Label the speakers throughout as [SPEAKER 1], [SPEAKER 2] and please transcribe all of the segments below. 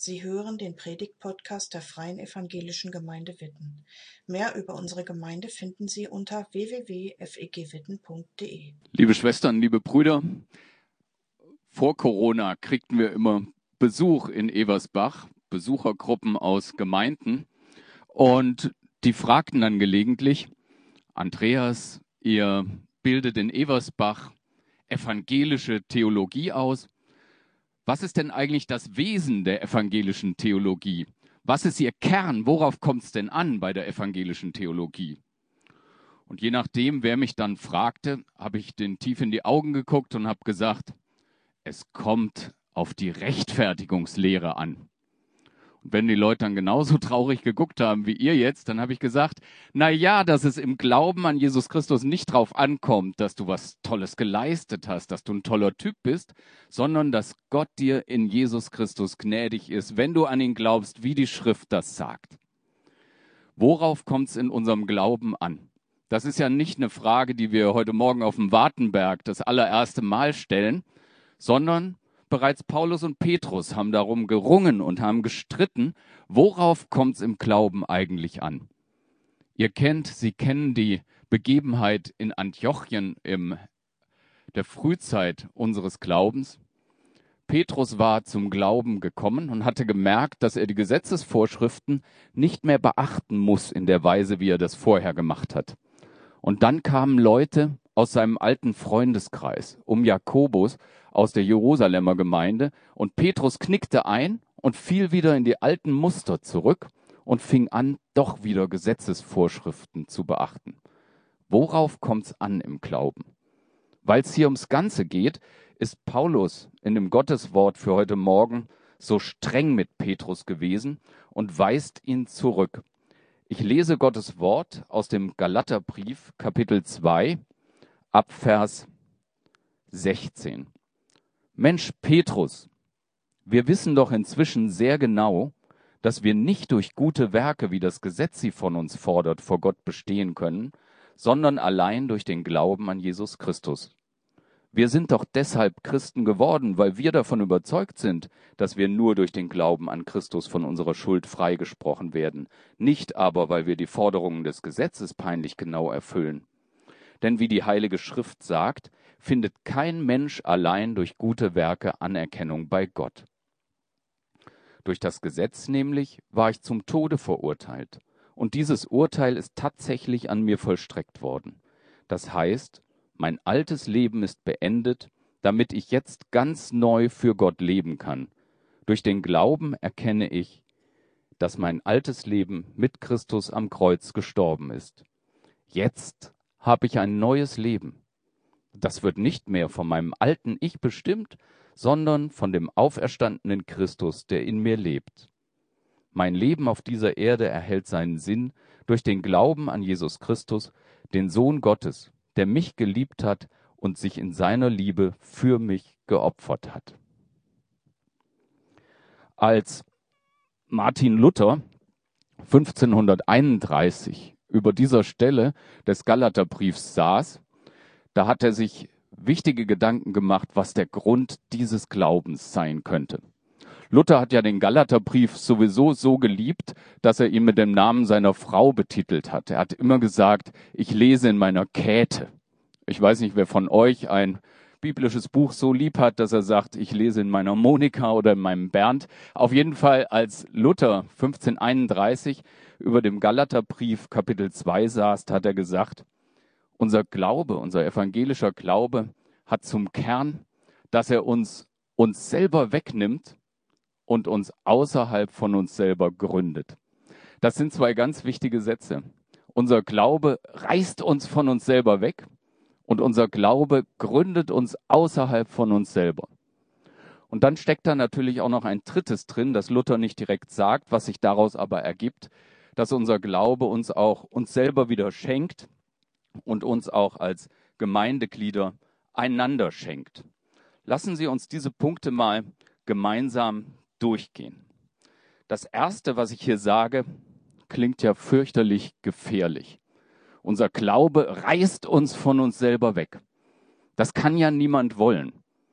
[SPEAKER 1] Sie hören den Predigt-Podcast der Freien Evangelischen Gemeinde Witten. Mehr über unsere Gemeinde finden Sie unter www.fegwitten.de.
[SPEAKER 2] Liebe Schwestern, liebe Brüder, vor Corona kriegten wir immer Besuch in Eversbach, Besuchergruppen aus Gemeinden und die fragten dann gelegentlich, Andreas, ihr bildet in Eversbach evangelische Theologie aus. Was ist denn eigentlich das Wesen der evangelischen Theologie? Was ist ihr Kern? Worauf kommt es denn an bei der evangelischen Theologie? Und je nachdem, wer mich dann fragte, habe ich den tief in die Augen geguckt und habe gesagt, es kommt auf die Rechtfertigungslehre an. Und wenn die Leute dann genauso traurig geguckt haben wie ihr jetzt, dann habe ich gesagt, na ja, dass es im Glauben an Jesus Christus nicht drauf ankommt, dass du was Tolles geleistet hast, dass du ein toller Typ bist, sondern dass Gott dir in Jesus Christus gnädig ist, wenn du an ihn glaubst, wie die Schrift das sagt. Worauf kommt es in unserem Glauben an? Das ist ja nicht eine Frage, die wir heute Morgen auf dem Wartenberg das allererste Mal stellen, sondern Bereits Paulus und Petrus haben darum gerungen und haben gestritten, worauf kommt es im Glauben eigentlich an. Ihr kennt, Sie kennen die Begebenheit in Antiochien in der Frühzeit unseres Glaubens. Petrus war zum Glauben gekommen und hatte gemerkt, dass er die Gesetzesvorschriften nicht mehr beachten muss in der Weise, wie er das vorher gemacht hat. Und dann kamen Leute aus seinem alten Freundeskreis um Jakobus aus der Jerusalemer Gemeinde und Petrus knickte ein und fiel wieder in die alten Muster zurück und fing an, doch wieder Gesetzesvorschriften zu beachten. Worauf kommt es an im Glauben? Weil es hier ums Ganze geht, ist Paulus in dem Gotteswort für heute Morgen so streng mit Petrus gewesen und weist ihn zurück. Ich lese Gottes Wort aus dem Galaterbrief Kapitel 2 ab Vers 16. Mensch, Petrus, wir wissen doch inzwischen sehr genau, dass wir nicht durch gute Werke, wie das Gesetz sie von uns fordert, vor Gott bestehen können, sondern allein durch den Glauben an Jesus Christus. Wir sind doch deshalb Christen geworden, weil wir davon überzeugt sind, dass wir nur durch den Glauben an Christus von unserer Schuld freigesprochen werden, nicht aber, weil wir die Forderungen des Gesetzes peinlich genau erfüllen. Denn wie die Heilige Schrift sagt, findet kein Mensch allein durch gute Werke Anerkennung bei Gott. Durch das Gesetz nämlich war ich zum Tode verurteilt, und dieses Urteil ist tatsächlich an mir vollstreckt worden. Das heißt, mein altes Leben ist beendet, damit ich jetzt ganz neu für Gott leben kann. Durch den Glauben erkenne ich, dass mein altes Leben mit Christus am Kreuz gestorben ist. Jetzt habe ich ein neues Leben. Das wird nicht mehr von meinem alten Ich bestimmt, sondern von dem auferstandenen Christus, der in mir lebt. Mein Leben auf dieser Erde erhält seinen Sinn durch den Glauben an Jesus Christus, den Sohn Gottes, der mich geliebt hat und sich in seiner Liebe für mich geopfert hat. Als Martin Luther 1531 über dieser Stelle des Galaterbriefs saß, da hat er sich wichtige Gedanken gemacht, was der Grund dieses Glaubens sein könnte. Luther hat ja den Galaterbrief sowieso so geliebt, dass er ihn mit dem Namen seiner Frau betitelt hat. Er hat immer gesagt, ich lese in meiner Käthe. Ich weiß nicht, wer von euch ein biblisches Buch so lieb hat, dass er sagt, ich lese in meiner Monika oder in meinem Bernd. Auf jeden Fall, als Luther 1531 über dem Galaterbrief Kapitel 2 saß, hat er gesagt, unser Glaube, unser evangelischer Glaube hat zum Kern, dass er uns uns selber wegnimmt und uns außerhalb von uns selber gründet. Das sind zwei ganz wichtige Sätze. Unser Glaube reißt uns von uns selber weg und unser Glaube gründet uns außerhalb von uns selber. Und dann steckt da natürlich auch noch ein drittes drin, das Luther nicht direkt sagt, was sich daraus aber ergibt, dass unser Glaube uns auch uns selber wieder schenkt und uns auch als Gemeindeglieder einander schenkt. Lassen Sie uns diese Punkte mal gemeinsam durchgehen. Das Erste, was ich hier sage, klingt ja fürchterlich gefährlich. Unser Glaube reißt uns von uns selber weg. Das kann ja niemand wollen.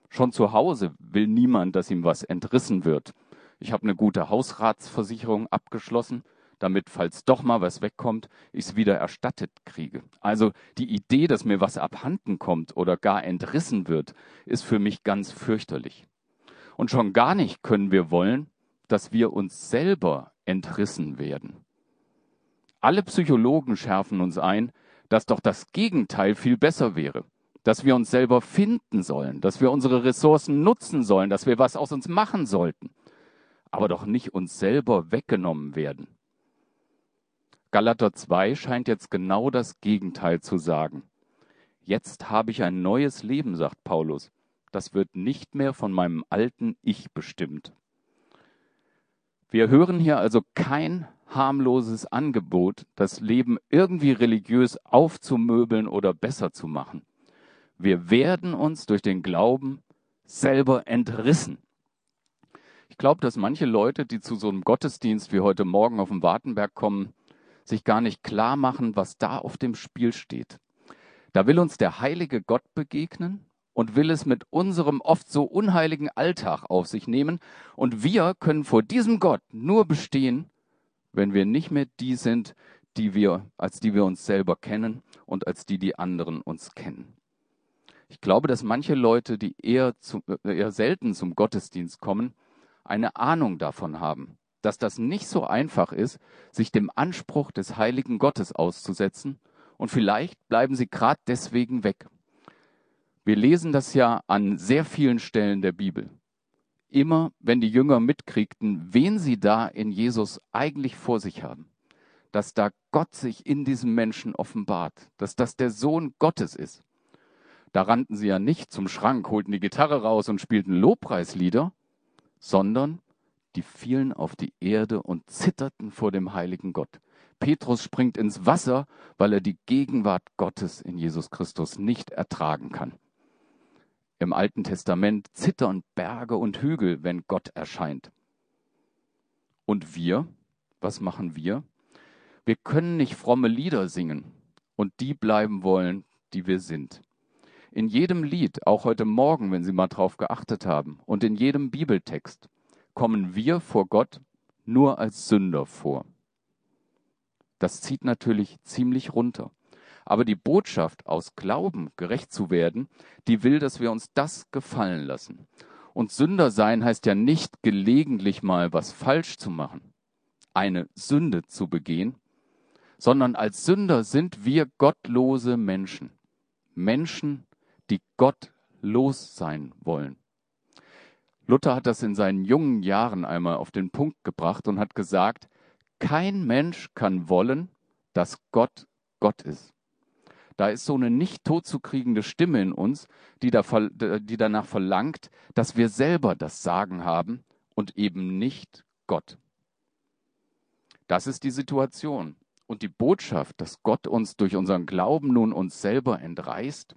[SPEAKER 2] Schon zu Hause will niemand, dass ihm was entrissen wird. Ich habe eine gute Hausratsversicherung abgeschlossen, damit, falls doch mal was wegkommt, ich es wieder erstattet kriege. Also die Idee, dass mir was abhanden kommt oder gar entrissen wird, ist für mich ganz fürchterlich. Und schon gar nicht können wir wollen, dass wir uns selber entrissen werden. Alle Psychologen schärfen uns ein, dass doch das Gegenteil viel besser wäre, dass wir uns selber finden sollen, dass wir unsere Ressourcen nutzen sollen, dass wir was aus uns machen sollten, aber doch nicht uns selber weggenommen werden. Galater 2 scheint jetzt genau das Gegenteil zu sagen. Jetzt habe ich ein neues Leben, sagt Paulus. Das wird nicht mehr von meinem alten Ich bestimmt. Wir hören hier also kein harmloses Angebot, das Leben irgendwie religiös aufzumöbeln oder besser zu machen. Wir werden uns durch den Glauben selber entrissen. Ich glaube, dass manche Leute, die zu so einem Gottesdienst wie heute Morgen auf dem Wartenberg kommen, sich gar nicht klar machen, was da auf dem Spiel steht. Da will uns der heilige Gott begegnen und will es mit unserem oft so unheiligen Alltag auf sich nehmen. Und wir können vor diesem Gott nur bestehen, wenn wir nicht mehr die sind, die wir, als die wir uns selber kennen und als die die anderen uns kennen. Ich glaube, dass manche Leute, die eher, zu, äh, eher selten zum Gottesdienst kommen, eine Ahnung davon haben, dass das nicht so einfach ist, sich dem Anspruch des heiligen Gottes auszusetzen, und vielleicht bleiben sie gerade deswegen weg. Wir lesen das ja an sehr vielen Stellen der Bibel. Immer wenn die Jünger mitkriegten, wen sie da in Jesus eigentlich vor sich haben, dass da Gott sich in diesem Menschen offenbart, dass das der Sohn Gottes ist. Da rannten sie ja nicht zum Schrank, holten die Gitarre raus und spielten Lobpreislieder, sondern die fielen auf die Erde und zitterten vor dem heiligen Gott. Petrus springt ins Wasser, weil er die Gegenwart Gottes in Jesus Christus nicht ertragen kann. Im Alten Testament zittern Berge und Hügel, wenn Gott erscheint. Und wir, was machen wir? Wir können nicht fromme Lieder singen und die bleiben wollen, die wir sind. In jedem Lied, auch heute Morgen, wenn Sie mal drauf geachtet haben, und in jedem Bibeltext kommen wir vor Gott nur als Sünder vor. Das zieht natürlich ziemlich runter. Aber die Botschaft, aus Glauben gerecht zu werden, die will, dass wir uns das gefallen lassen. Und Sünder sein heißt ja nicht gelegentlich mal was falsch zu machen, eine Sünde zu begehen, sondern als Sünder sind wir gottlose Menschen. Menschen, die gottlos sein wollen. Luther hat das in seinen jungen Jahren einmal auf den Punkt gebracht und hat gesagt, kein Mensch kann wollen, dass Gott Gott ist. Da ist so eine nicht totzukriegende Stimme in uns, die, da, die danach verlangt, dass wir selber das Sagen haben und eben nicht Gott. Das ist die Situation. Und die Botschaft, dass Gott uns durch unseren Glauben nun uns selber entreißt,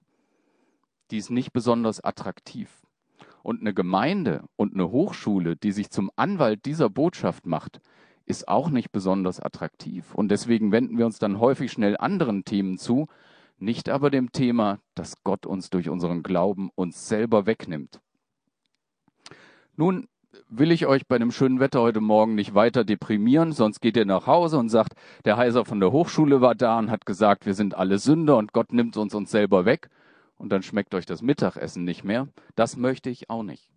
[SPEAKER 2] die ist nicht besonders attraktiv. Und eine Gemeinde und eine Hochschule, die sich zum Anwalt dieser Botschaft macht, ist auch nicht besonders attraktiv. Und deswegen wenden wir uns dann häufig schnell anderen Themen zu, nicht aber dem Thema, dass Gott uns durch unseren Glauben uns selber wegnimmt. Nun will ich euch bei dem schönen Wetter heute Morgen nicht weiter deprimieren, sonst geht ihr nach Hause und sagt, der Heiser von der Hochschule war da und hat gesagt, wir sind alle Sünder und Gott nimmt uns uns selber weg und dann schmeckt euch das Mittagessen nicht mehr. Das möchte ich auch nicht.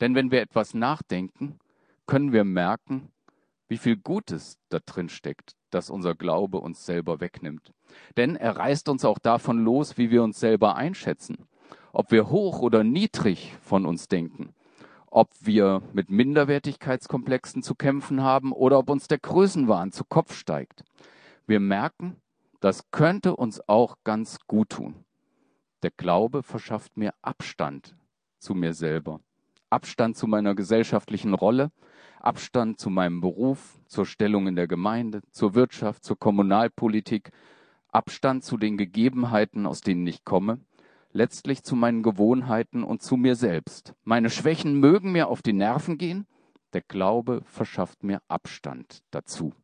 [SPEAKER 2] Denn wenn wir etwas nachdenken, können wir merken, wie viel Gutes da drin steckt, dass unser Glaube uns selber wegnimmt. Denn er reißt uns auch davon los, wie wir uns selber einschätzen. Ob wir hoch oder niedrig von uns denken. Ob wir mit Minderwertigkeitskomplexen zu kämpfen haben oder ob uns der Größenwahn zu Kopf steigt. Wir merken, das könnte uns auch ganz gut tun. Der Glaube verschafft mir Abstand zu mir selber, Abstand zu meiner gesellschaftlichen Rolle, Abstand zu meinem Beruf, zur Stellung in der Gemeinde, zur Wirtschaft, zur Kommunalpolitik, Abstand zu den Gegebenheiten, aus denen ich komme, letztlich zu meinen Gewohnheiten und zu mir selbst. Meine Schwächen mögen mir auf die Nerven gehen, der Glaube verschafft mir Abstand dazu.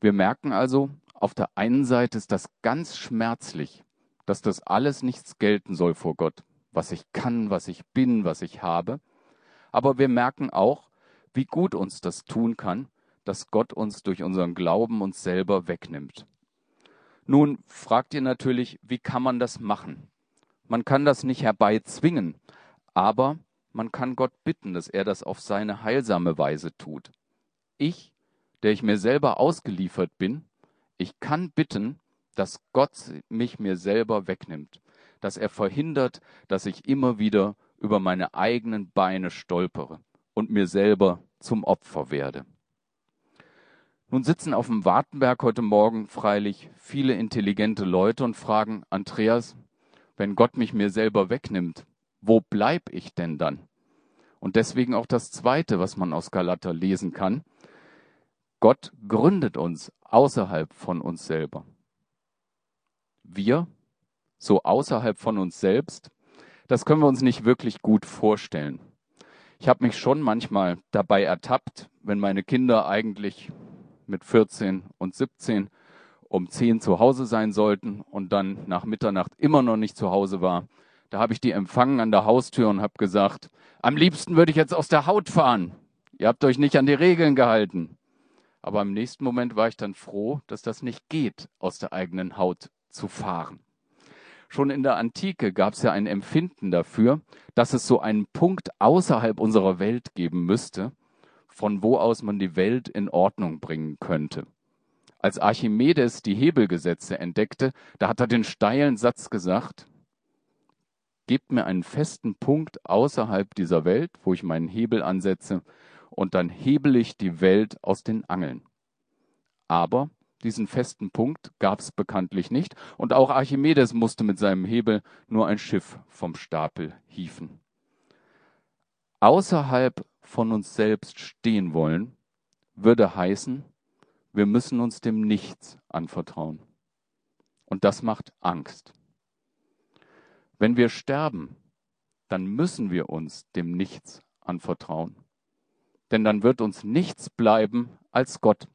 [SPEAKER 2] Wir merken also, auf der einen Seite ist das ganz schmerzlich, dass das alles nichts gelten soll vor Gott, was ich kann, was ich bin, was ich habe. Aber wir merken auch, wie gut uns das tun kann, dass Gott uns durch unseren Glauben uns selber wegnimmt. Nun fragt ihr natürlich, wie kann man das machen? Man kann das nicht herbeizwingen, aber man kann Gott bitten, dass er das auf seine heilsame Weise tut. Ich, der ich mir selber ausgeliefert bin, ich kann bitten, dass Gott mich mir selber wegnimmt, dass er verhindert, dass ich immer wieder über meine eigenen Beine stolpere und mir selber zum Opfer werde. Nun sitzen auf dem Wartenberg heute Morgen freilich viele intelligente Leute und fragen, Andreas, wenn Gott mich mir selber wegnimmt, wo bleib ich denn dann? Und deswegen auch das Zweite, was man aus Galater lesen kann. Gott gründet uns außerhalb von uns selber. Wir, so außerhalb von uns selbst, das können wir uns nicht wirklich gut vorstellen. Ich habe mich schon manchmal dabei ertappt, wenn meine Kinder eigentlich mit 14 und 17 um 10 zu Hause sein sollten und dann nach Mitternacht immer noch nicht zu Hause war. Da habe ich die empfangen an der Haustür und habe gesagt, am liebsten würde ich jetzt aus der Haut fahren. Ihr habt euch nicht an die Regeln gehalten. Aber im nächsten Moment war ich dann froh, dass das nicht geht, aus der eigenen Haut zu fahren. Schon in der Antike gab es ja ein Empfinden dafür, dass es so einen Punkt außerhalb unserer Welt geben müsste, von wo aus man die Welt in Ordnung bringen könnte. Als Archimedes die Hebelgesetze entdeckte, da hat er den steilen Satz gesagt, gebt mir einen festen Punkt außerhalb dieser Welt, wo ich meinen Hebel ansetze, und dann hebel ich die Welt aus den Angeln. Aber diesen festen Punkt gab es bekanntlich nicht, und auch Archimedes musste mit seinem Hebel nur ein Schiff vom Stapel hieven. Außerhalb von uns selbst stehen wollen, würde heißen, wir müssen uns dem Nichts anvertrauen. Und das macht Angst. Wenn wir sterben, dann müssen wir uns dem Nichts anvertrauen. Denn dann wird uns nichts bleiben als Gott.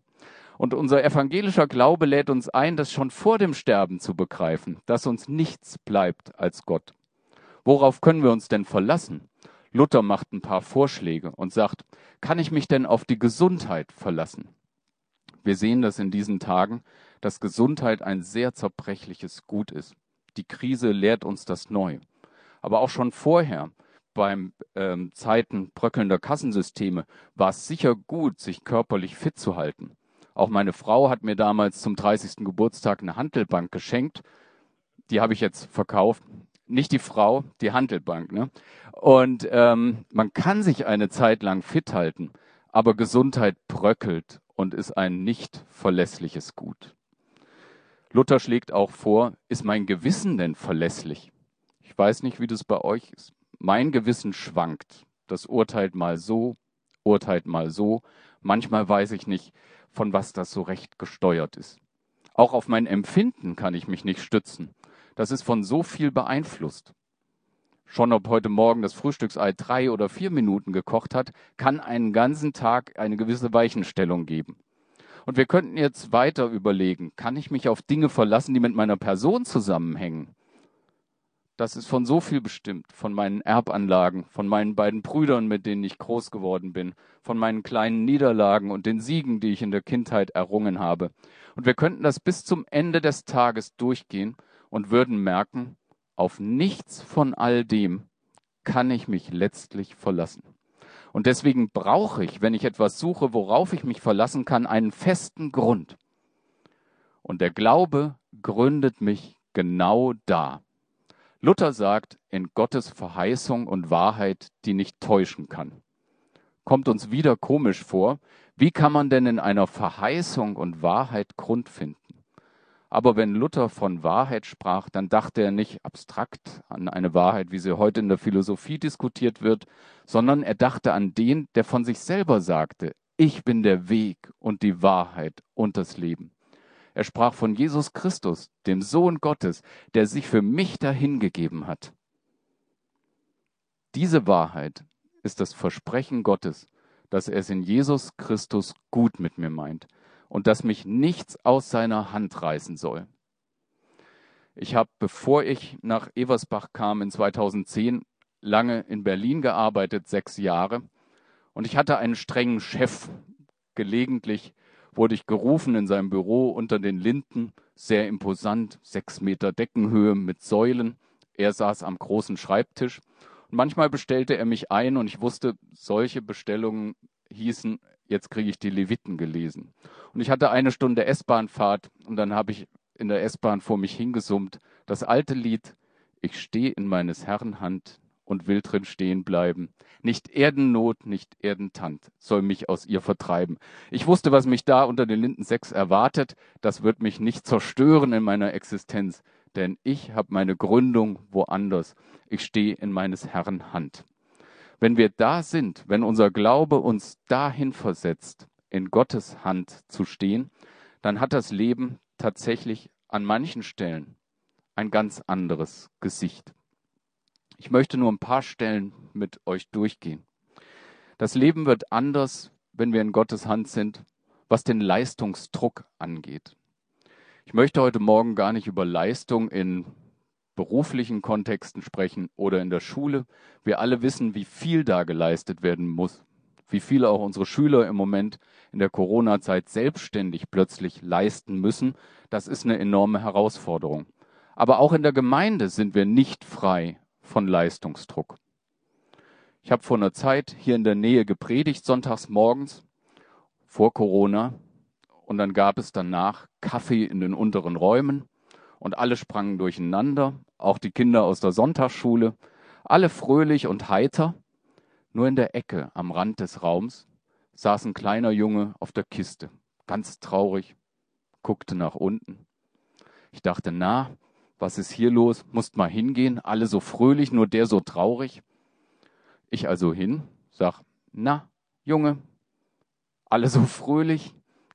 [SPEAKER 2] Und unser evangelischer Glaube lädt uns ein, das schon vor dem Sterben zu begreifen, dass uns nichts bleibt als Gott. Worauf können wir uns denn verlassen? Luther macht ein paar Vorschläge und sagt, kann ich mich denn auf die Gesundheit verlassen? Wir sehen das in diesen Tagen, dass Gesundheit ein sehr zerbrechliches Gut ist. Die Krise lehrt uns das neu. Aber auch schon vorher, beim ähm, Zeiten bröckelnder Kassensysteme, war es sicher gut, sich körperlich fit zu halten. Auch meine Frau hat mir damals zum 30. Geburtstag eine Handelbank geschenkt. Die habe ich jetzt verkauft. Nicht die Frau, die Handelbank. Ne? Und ähm, man kann sich eine Zeit lang fit halten, aber Gesundheit bröckelt und ist ein nicht verlässliches Gut. Luther schlägt auch vor, ist mein Gewissen denn verlässlich? Ich weiß nicht, wie das bei euch ist. Mein Gewissen schwankt. Das urteilt mal so, urteilt mal so. Manchmal weiß ich nicht, von was das so recht gesteuert ist. Auch auf mein Empfinden kann ich mich nicht stützen. Das ist von so viel beeinflusst. Schon ob heute Morgen das Frühstücksei drei oder vier Minuten gekocht hat, kann einen ganzen Tag eine gewisse Weichenstellung geben. Und wir könnten jetzt weiter überlegen, kann ich mich auf Dinge verlassen, die mit meiner Person zusammenhängen? Das ist von so viel bestimmt, von meinen Erbanlagen, von meinen beiden Brüdern, mit denen ich groß geworden bin, von meinen kleinen Niederlagen und den Siegen, die ich in der Kindheit errungen habe. Und wir könnten das bis zum Ende des Tages durchgehen und würden merken, auf nichts von all dem kann ich mich letztlich verlassen. Und deswegen brauche ich, wenn ich etwas suche, worauf ich mich verlassen kann, einen festen Grund. Und der Glaube gründet mich genau da. Luther sagt, in Gottes Verheißung und Wahrheit, die nicht täuschen kann. Kommt uns wieder komisch vor, wie kann man denn in einer Verheißung und Wahrheit Grund finden? Aber wenn Luther von Wahrheit sprach, dann dachte er nicht abstrakt an eine Wahrheit, wie sie heute in der Philosophie diskutiert wird, sondern er dachte an den, der von sich selber sagte, ich bin der Weg und die Wahrheit und das Leben. Er sprach von Jesus Christus, dem Sohn Gottes, der sich für mich dahingegeben hat. Diese Wahrheit ist das Versprechen Gottes, dass er es in Jesus Christus gut mit mir meint und dass mich nichts aus seiner Hand reißen soll. Ich habe, bevor ich nach Eversbach kam in 2010, lange in Berlin gearbeitet, sechs Jahre. Und ich hatte einen strengen Chef. Gelegentlich wurde ich gerufen in seinem Büro unter den Linden, sehr imposant, sechs Meter Deckenhöhe mit Säulen. Er saß am großen Schreibtisch. Und manchmal bestellte er mich ein und ich wusste, solche Bestellungen hießen, jetzt kriege ich die Leviten gelesen. Und ich hatte eine Stunde S-Bahnfahrt und dann habe ich in der S-Bahn vor mich hingesummt. Das alte Lied, ich stehe in meines Herrn Hand und will drin stehen bleiben. Nicht Erdennot, nicht Erdentand soll mich aus ihr vertreiben. Ich wusste, was mich da unter den Linden sechs erwartet. Das wird mich nicht zerstören in meiner Existenz, denn ich habe meine Gründung woanders. Ich stehe in meines Herrn Hand. Wenn wir da sind, wenn unser Glaube uns dahin versetzt, in Gottes Hand zu stehen, dann hat das Leben tatsächlich an manchen Stellen ein ganz anderes Gesicht. Ich möchte nur ein paar Stellen mit euch durchgehen. Das Leben wird anders, wenn wir in Gottes Hand sind, was den Leistungsdruck angeht. Ich möchte heute Morgen gar nicht über Leistung in beruflichen Kontexten sprechen oder in der Schule. Wir alle wissen, wie viel da geleistet werden muss, wie viel auch unsere Schüler im Moment in der Corona-Zeit selbstständig plötzlich leisten müssen. Das ist eine enorme Herausforderung. Aber auch in der Gemeinde sind wir nicht frei von Leistungsdruck. Ich habe vor einer Zeit hier in der Nähe gepredigt, sonntags morgens, vor Corona. Und dann gab es danach Kaffee in den unteren Räumen und alle sprangen durcheinander, auch die Kinder aus der Sonntagsschule, alle fröhlich und heiter. Nur in der Ecke am Rand des Raums saß ein kleiner Junge auf der Kiste, ganz traurig, guckte nach unten. Ich dachte, na, was ist hier los? Musst mal hingehen, alle so fröhlich, nur der so traurig. Ich also hin, sag, na, Junge, alle so fröhlich,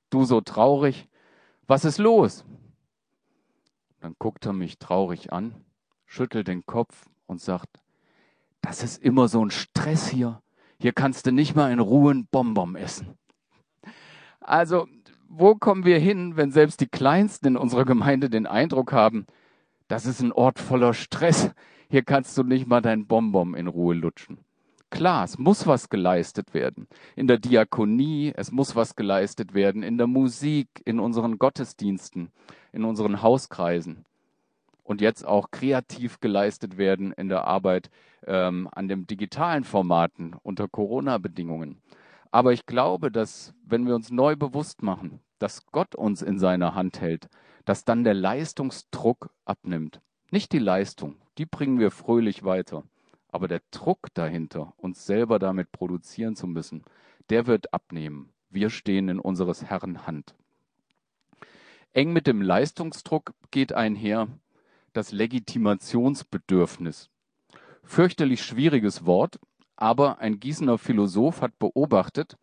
[SPEAKER 2] du so traurig, was ist los? Dann guckt er mich traurig an, schüttelt den Kopf und sagt, das ist immer so ein Stress hier. Hier kannst du nicht mal in Ruhe einen Bonbon essen. Also, wo kommen wir hin, wenn selbst die Kleinsten in unserer Gemeinde den Eindruck haben, das ist ein Ort voller Stress. Hier kannst du nicht mal dein Bonbon in Ruhe lutschen. Klar, es muss was geleistet werden. In der Diakonie, es muss was geleistet werden. In der Musik, in unseren Gottesdiensten, in unseren Hauskreisen. Und jetzt auch kreativ geleistet werden in der Arbeit ähm, an den digitalen Formaten unter Corona-Bedingungen. Aber ich glaube, dass wenn wir uns neu bewusst machen, dass Gott uns in seiner Hand hält, dass dann der Leistungsdruck abnimmt. Nicht die Leistung, die bringen wir fröhlich weiter. Aber der Druck dahinter, uns selber damit produzieren zu müssen, der wird abnehmen. Wir stehen in unseres Herrn Hand. Eng mit dem Leistungsdruck geht einher das Legitimationsbedürfnis. Fürchterlich schwieriges Wort, aber ein Gießener Philosoph hat beobachtet,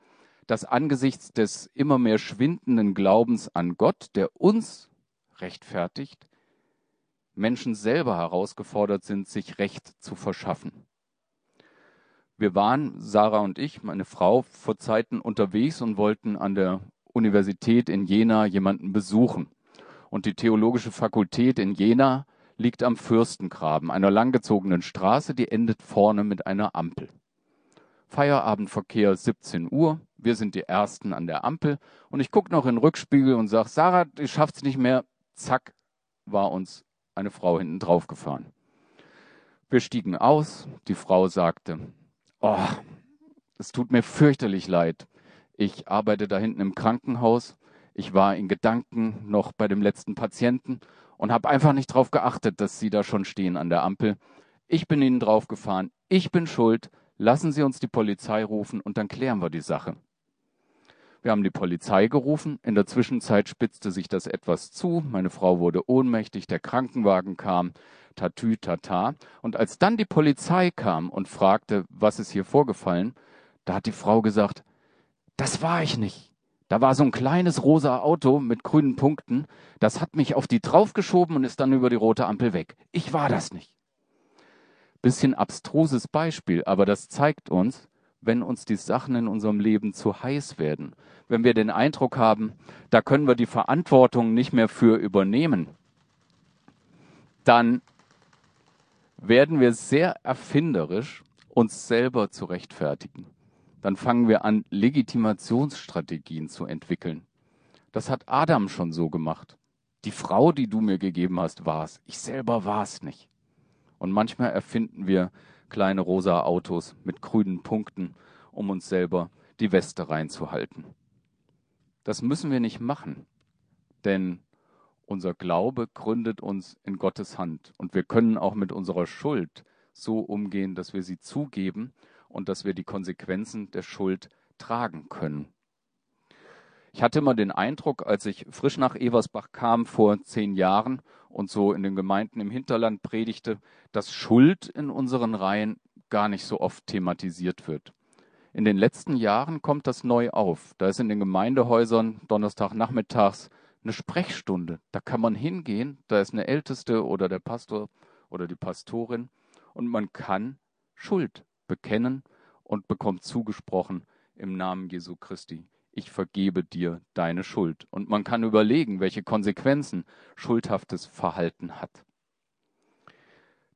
[SPEAKER 2] dass angesichts des immer mehr schwindenden Glaubens an Gott, der uns rechtfertigt, Menschen selber herausgefordert sind, sich Recht zu verschaffen. Wir waren, Sarah und ich, meine Frau, vor Zeiten unterwegs und wollten an der Universität in Jena jemanden besuchen. Und die Theologische Fakultät in Jena liegt am Fürstengraben, einer langgezogenen Straße, die endet vorne mit einer Ampel. Feierabendverkehr 17 Uhr, wir sind die Ersten an der Ampel und ich gucke noch in den Rückspiegel und sage, Sarah, du schaffst nicht mehr, zack, war uns eine Frau hinten drauf gefahren. Wir stiegen aus, die Frau sagte, oh, es tut mir fürchterlich leid. Ich arbeite da hinten im Krankenhaus. Ich war in Gedanken noch bei dem letzten Patienten und habe einfach nicht darauf geachtet, dass Sie da schon stehen an der Ampel. Ich bin Ihnen drauf gefahren. Ich bin schuld. Lassen Sie uns die Polizei rufen und dann klären wir die Sache. Wir haben die Polizei gerufen. In der Zwischenzeit spitzte sich das etwas zu. Meine Frau wurde ohnmächtig. Der Krankenwagen kam. Tatü, tata. Und als dann die Polizei kam und fragte, was ist hier vorgefallen, da hat die Frau gesagt, das war ich nicht. Da war so ein kleines rosa Auto mit grünen Punkten. Das hat mich auf die draufgeschoben und ist dann über die rote Ampel weg. Ich war das nicht. Bisschen abstruses Beispiel, aber das zeigt uns, wenn uns die Sachen in unserem Leben zu heiß werden, wenn wir den Eindruck haben, da können wir die Verantwortung nicht mehr für übernehmen, dann werden wir sehr erfinderisch, uns selber zu rechtfertigen. Dann fangen wir an, Legitimationsstrategien zu entwickeln. Das hat Adam schon so gemacht. Die Frau, die du mir gegeben hast, war's. Ich selber war's nicht. Und manchmal erfinden wir kleine rosa Autos mit grünen Punkten, um uns selber die Weste reinzuhalten. Das müssen wir nicht machen, denn unser Glaube gründet uns in Gottes Hand und wir können auch mit unserer Schuld so umgehen, dass wir sie zugeben und dass wir die Konsequenzen der Schuld tragen können. Ich hatte immer den Eindruck, als ich frisch nach Eversbach kam vor zehn Jahren und so in den Gemeinden im Hinterland predigte, dass Schuld in unseren Reihen gar nicht so oft thematisiert wird. In den letzten Jahren kommt das neu auf. Da ist in den Gemeindehäusern Donnerstagnachmittags eine Sprechstunde. Da kann man hingehen, da ist eine Älteste oder der Pastor oder die Pastorin und man kann Schuld bekennen und bekommt zugesprochen im Namen Jesu Christi. Ich vergebe dir deine Schuld. Und man kann überlegen, welche Konsequenzen schuldhaftes Verhalten hat.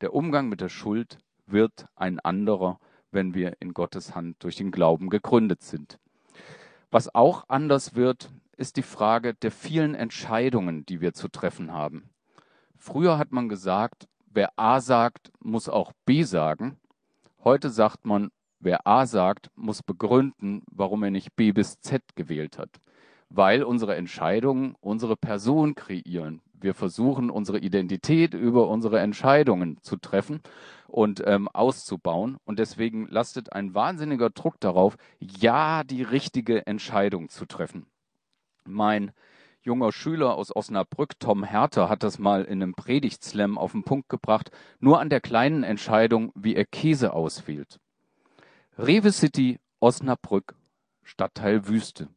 [SPEAKER 2] Der Umgang mit der Schuld wird ein anderer, wenn wir in Gottes Hand durch den Glauben gegründet sind. Was auch anders wird, ist die Frage der vielen Entscheidungen, die wir zu treffen haben. Früher hat man gesagt, wer A sagt, muss auch B sagen. Heute sagt man, wer A sagt, muss begründen, warum er nicht B bis Z gewählt hat. Weil unsere Entscheidungen unsere Person kreieren. Wir versuchen, unsere Identität über unsere Entscheidungen zu treffen und ähm, auszubauen. Und deswegen lastet ein wahnsinniger Druck darauf, ja die richtige Entscheidung zu treffen. Mein junger Schüler aus Osnabrück, Tom Herter, hat das mal in einem Predigtslam auf den Punkt gebracht, nur an der kleinen Entscheidung, wie er Käse auswählt. Rewe City, Osnabrück, Stadtteil Wüste.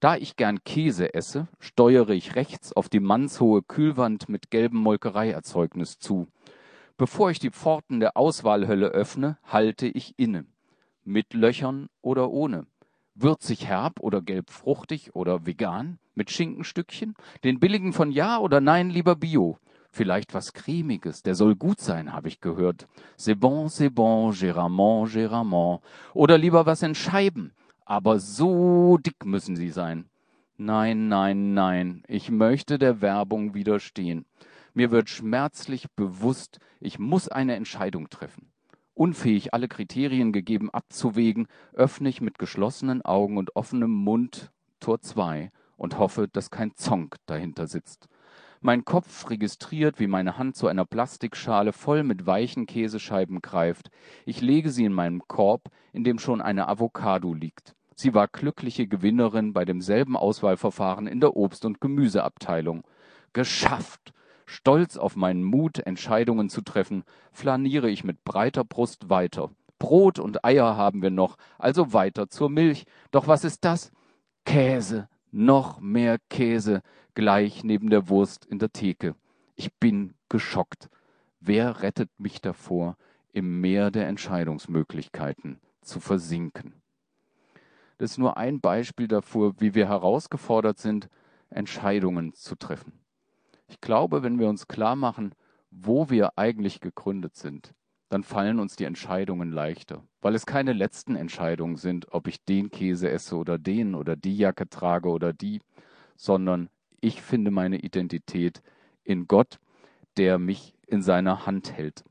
[SPEAKER 2] Da ich gern Käse esse, steuere ich rechts auf die mannshohe Kühlwand mit gelbem Molkereierzeugnis zu. Bevor ich die Pforten der Auswahlhölle öffne, halte ich inne. Mit Löchern oder ohne. Würzig herb oder gelb fruchtig oder vegan? Mit Schinkenstückchen? Den billigen von Ja oder Nein lieber Bio? Vielleicht was cremiges, der soll gut sein, habe ich gehört. C'est bon, c'est bon, géramment, géramment. Oder lieber was in Scheiben. Aber so dick müssen sie sein. Nein, nein, nein, ich möchte der Werbung widerstehen. Mir wird schmerzlich bewusst, ich muss eine Entscheidung treffen. Unfähig, alle Kriterien gegeben abzuwägen, öffne ich mit geschlossenen Augen und offenem Mund Tor 2 und hoffe, dass kein Zonk dahinter sitzt. Mein Kopf registriert, wie meine Hand zu einer Plastikschale voll mit weichen Käsescheiben greift. Ich lege sie in meinen Korb, in dem schon eine Avocado liegt. Sie war glückliche Gewinnerin bei demselben Auswahlverfahren in der Obst- und Gemüseabteilung. Geschafft! Stolz auf meinen Mut, Entscheidungen zu treffen, flaniere ich mit breiter Brust weiter. Brot und Eier haben wir noch, also weiter zur Milch. Doch was ist das? Käse, noch mehr Käse, gleich neben der Wurst in der Theke. Ich bin geschockt. Wer rettet mich davor, im Meer der Entscheidungsmöglichkeiten zu versinken? Das ist nur ein Beispiel dafür, wie wir herausgefordert sind, Entscheidungen zu treffen. Ich glaube, wenn wir uns klar machen, wo wir eigentlich gegründet sind, dann fallen uns die Entscheidungen leichter, weil es keine letzten Entscheidungen sind, ob ich den Käse esse oder den oder die Jacke trage oder die, sondern ich finde meine Identität in Gott, der mich in seiner Hand hält.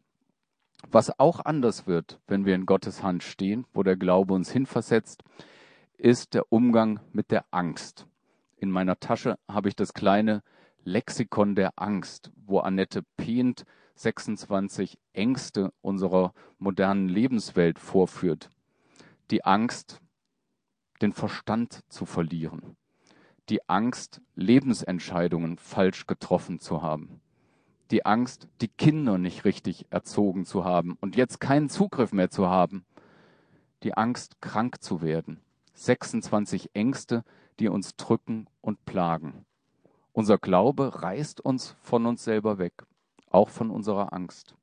[SPEAKER 2] Was auch anders wird, wenn wir in Gottes Hand stehen, wo der Glaube uns hinversetzt, ist der Umgang mit der Angst. In meiner Tasche habe ich das kleine Lexikon der Angst, wo Annette Pehnt 26 Ängste unserer modernen Lebenswelt vorführt. Die Angst, den Verstand zu verlieren. Die Angst, Lebensentscheidungen falsch getroffen zu haben. Die Angst, die Kinder nicht richtig erzogen zu haben und jetzt keinen Zugriff mehr zu haben. Die Angst, krank zu werden. 26 Ängste, die uns drücken und plagen. Unser Glaube reißt uns von uns selber weg, auch von unserer Angst.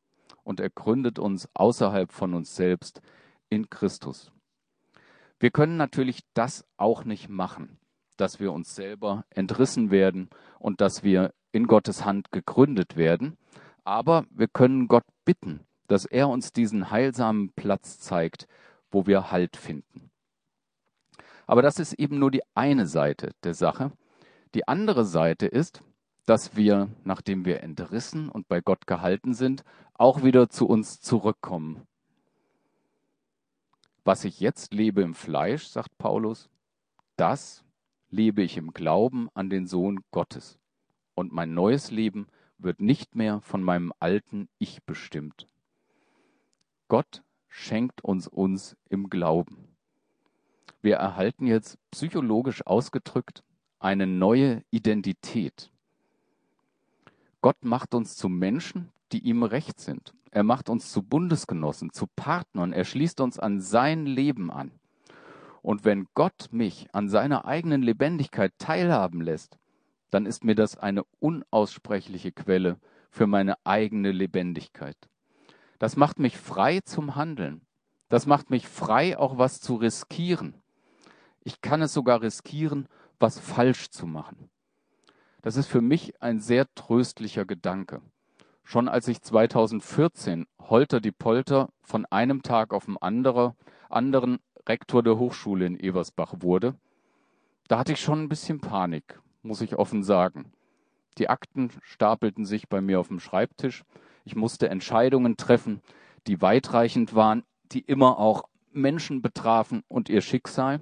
[SPEAKER 2] Und er gründet uns außerhalb von uns selbst in Christus. Wir können natürlich das auch nicht machen, dass wir uns selber entrissen werden und dass wir in Gottes Hand gegründet werden. Aber wir können Gott bitten, dass er uns diesen heilsamen Platz zeigt, wo wir Halt finden. Aber das ist eben nur die eine Seite der Sache. Die andere Seite ist, dass wir, nachdem wir entrissen und bei Gott gehalten sind, auch wieder zu uns zurückkommen. Was ich jetzt lebe im Fleisch, sagt Paulus, das lebe ich im Glauben an den Sohn Gottes. Und mein neues Leben wird nicht mehr von meinem alten Ich bestimmt. Gott schenkt uns uns im Glauben. Wir erhalten jetzt psychologisch ausgedrückt eine neue Identität. Gott macht uns zu Menschen, die ihm recht sind. Er macht uns zu Bundesgenossen, zu Partnern. Er schließt uns an sein Leben an. Und wenn Gott mich an seiner eigenen Lebendigkeit teilhaben lässt, dann ist mir das eine unaussprechliche Quelle für meine eigene Lebendigkeit. Das macht mich frei zum Handeln. Das macht mich frei, auch was zu riskieren. Ich kann es sogar riskieren, was falsch zu machen. Das ist für mich ein sehr tröstlicher Gedanke. Schon als ich 2014 holter die Polter von einem Tag auf den andere, anderen Rektor der Hochschule in Eversbach wurde, da hatte ich schon ein bisschen Panik, muss ich offen sagen. Die Akten stapelten sich bei mir auf dem Schreibtisch. Ich musste Entscheidungen treffen, die weitreichend waren, die immer auch Menschen betrafen und ihr Schicksal.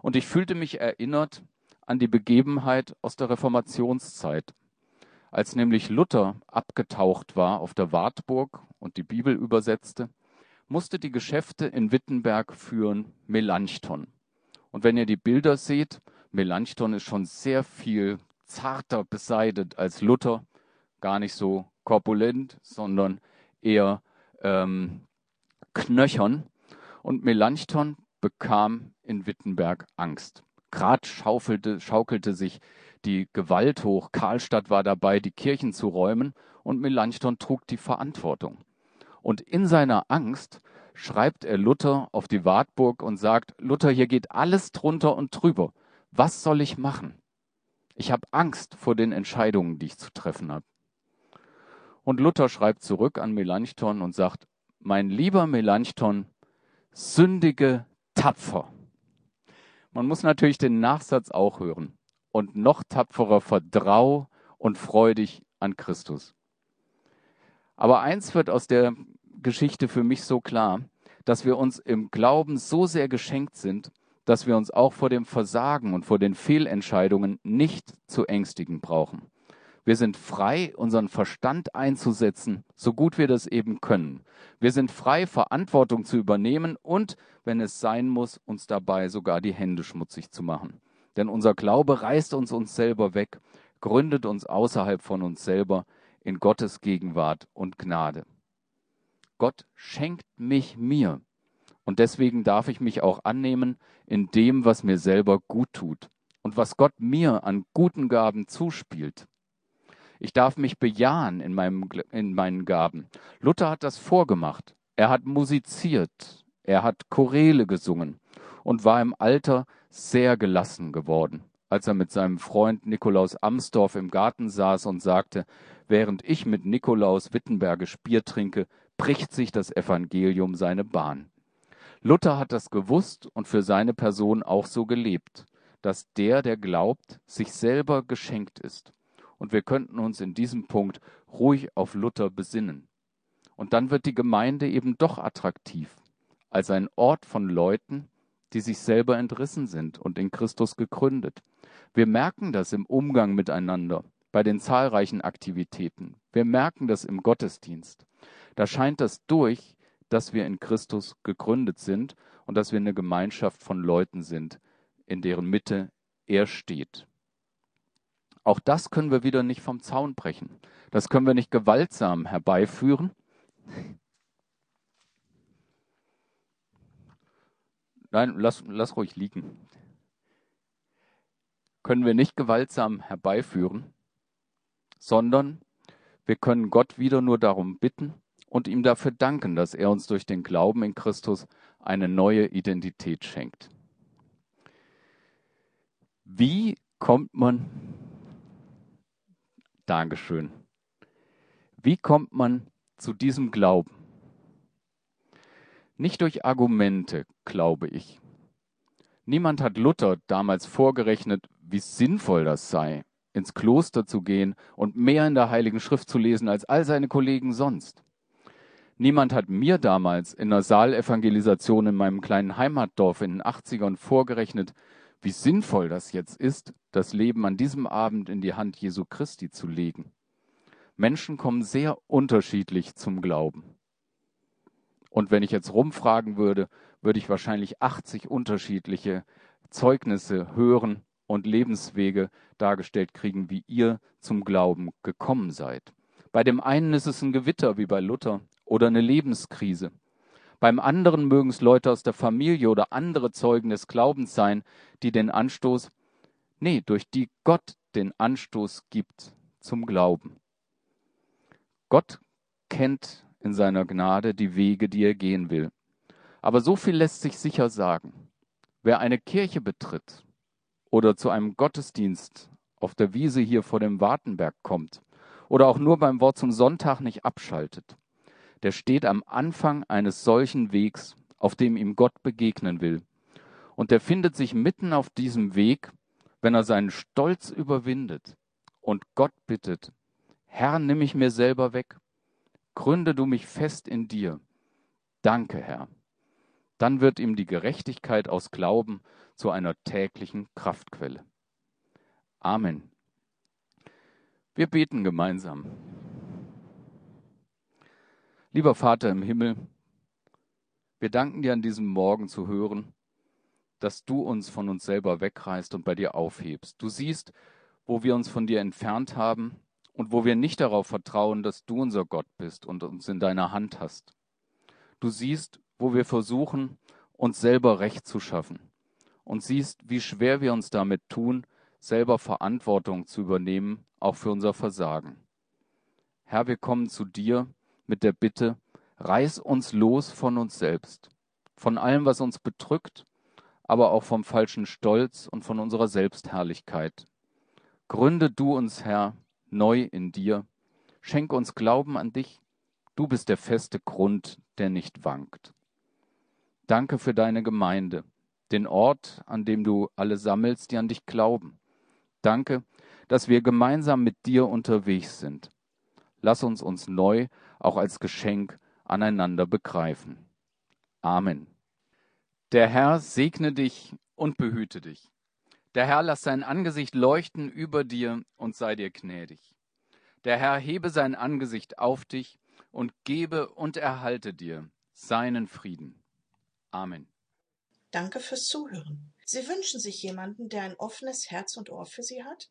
[SPEAKER 2] Und ich fühlte mich erinnert an die Begebenheit aus der Reformationszeit. Als nämlich Luther abgetaucht war auf der Wartburg und die Bibel übersetzte, musste die Geschäfte in Wittenberg führen Melanchthon. Und wenn ihr die Bilder seht, Melanchthon ist schon sehr viel zarter beseitet als Luther, gar nicht so korpulent, sondern eher ähm, knöchern. Und Melanchthon bekam in Wittenberg Angst. Grad schaufelte, schaukelte sich die Gewalt hoch. Karlstadt war dabei, die Kirchen zu räumen, und Melanchthon trug die Verantwortung. Und in seiner Angst schreibt er Luther auf die Wartburg und sagt, Luther, hier geht alles drunter und drüber. Was soll ich machen? Ich habe Angst vor den Entscheidungen, die ich zu treffen habe. Und Luther schreibt zurück an Melanchthon und sagt, mein lieber Melanchthon, sündige tapfer. Man muss natürlich den Nachsatz auch hören. Und noch tapferer vertrau und freudig an Christus. Aber eins wird aus der Geschichte für mich so klar, dass wir uns im Glauben so sehr geschenkt sind, dass wir uns auch vor dem Versagen und vor den Fehlentscheidungen nicht zu ängstigen brauchen. Wir sind frei, unseren Verstand einzusetzen, so gut wir das eben können. Wir sind frei, Verantwortung zu übernehmen und, wenn es sein muss, uns dabei sogar die Hände schmutzig zu machen. Denn unser Glaube reißt uns uns selber weg, gründet uns außerhalb von uns selber in Gottes Gegenwart und Gnade. Gott schenkt mich mir. Und deswegen darf ich mich auch annehmen in dem, was mir selber gut tut und was Gott mir an guten Gaben zuspielt. Ich darf mich bejahen in, meinem, in meinen Gaben. Luther hat das vorgemacht. Er hat musiziert. Er hat Choräle gesungen und war im Alter sehr gelassen geworden, als er mit seinem Freund Nikolaus Amsdorf im Garten saß und sagte, während ich mit Nikolaus Wittenbergisch Bier trinke, bricht sich das Evangelium seine Bahn. Luther hat das gewusst und für seine Person auch so gelebt, dass der, der glaubt, sich selber geschenkt ist und wir könnten uns in diesem Punkt ruhig auf Luther besinnen. Und dann wird die Gemeinde eben doch attraktiv, als ein Ort von Leuten, die sich selber entrissen sind und in Christus gegründet. Wir merken das im Umgang miteinander, bei den zahlreichen Aktivitäten. Wir merken das im Gottesdienst. Da scheint das durch, dass wir in Christus gegründet sind und dass wir eine Gemeinschaft von Leuten sind, in deren Mitte er steht. Auch das können wir wieder nicht vom Zaun brechen. Das können wir nicht gewaltsam herbeiführen. Nein, lass, lass ruhig liegen. Können wir nicht gewaltsam herbeiführen, sondern wir können Gott wieder nur darum bitten und ihm dafür danken, dass er uns durch den Glauben in Christus eine neue Identität schenkt. Wie kommt man Dankeschön. Wie kommt man zu diesem Glauben? Nicht durch Argumente, glaube ich. Niemand hat Luther damals vorgerechnet, wie sinnvoll das sei, ins Kloster zu gehen und mehr in der Heiligen Schrift zu lesen als all seine Kollegen sonst. Niemand hat mir damals in der Saalevangelisation in meinem kleinen Heimatdorf in den 80ern vorgerechnet, wie sinnvoll das jetzt ist, das Leben an diesem Abend in die Hand Jesu Christi zu legen. Menschen kommen sehr unterschiedlich zum Glauben. Und wenn ich jetzt rumfragen würde, würde ich wahrscheinlich 80 unterschiedliche Zeugnisse hören und Lebenswege dargestellt kriegen, wie ihr zum Glauben gekommen seid. Bei dem einen ist es ein Gewitter wie bei Luther oder eine Lebenskrise. Beim anderen mögen es Leute aus der Familie oder andere Zeugen des Glaubens sein, die den Anstoß, nee, durch die Gott den Anstoß gibt zum Glauben. Gott kennt in seiner Gnade die Wege, die er gehen will. Aber so viel lässt sich sicher sagen. Wer eine Kirche betritt oder zu einem Gottesdienst auf der Wiese hier vor dem Wartenberg kommt oder auch nur beim Wort zum Sonntag nicht abschaltet, der steht am Anfang eines solchen Wegs, auf dem ihm Gott begegnen will. Und der findet sich mitten auf diesem Weg, wenn er seinen Stolz überwindet und Gott bittet, Herr, nimm mich mir selber weg, gründe du mich fest in dir. Danke, Herr. Dann wird ihm die Gerechtigkeit aus Glauben zu einer täglichen Kraftquelle. Amen. Wir beten gemeinsam. Lieber Vater im Himmel, wir danken dir an diesem Morgen zu hören, dass du uns von uns selber wegreißt und bei dir aufhebst. Du siehst, wo wir uns von dir entfernt haben und wo wir nicht darauf vertrauen, dass du unser Gott bist und uns in deiner Hand hast. Du siehst, wo wir versuchen, uns selber Recht zu schaffen und siehst, wie schwer wir uns damit tun, selber Verantwortung zu übernehmen, auch für unser Versagen. Herr, wir kommen zu dir mit der Bitte, reiß uns los von uns selbst, von allem, was uns bedrückt, aber auch vom falschen Stolz und von unserer Selbstherrlichkeit. Gründe du uns, Herr, neu in dir, schenk uns Glauben an dich, du bist der feste Grund, der nicht wankt. Danke für deine Gemeinde, den Ort, an dem du alle sammelst, die an dich glauben. Danke, dass wir gemeinsam mit dir unterwegs sind. Lass uns uns neu auch als Geschenk aneinander begreifen. Amen. Der Herr segne dich und behüte dich. Der Herr lass sein Angesicht leuchten über dir und sei dir gnädig. Der Herr hebe sein Angesicht auf dich und gebe und erhalte dir seinen Frieden. Amen.
[SPEAKER 1] Danke fürs Zuhören. Sie wünschen sich jemanden, der ein offenes Herz und Ohr für Sie hat?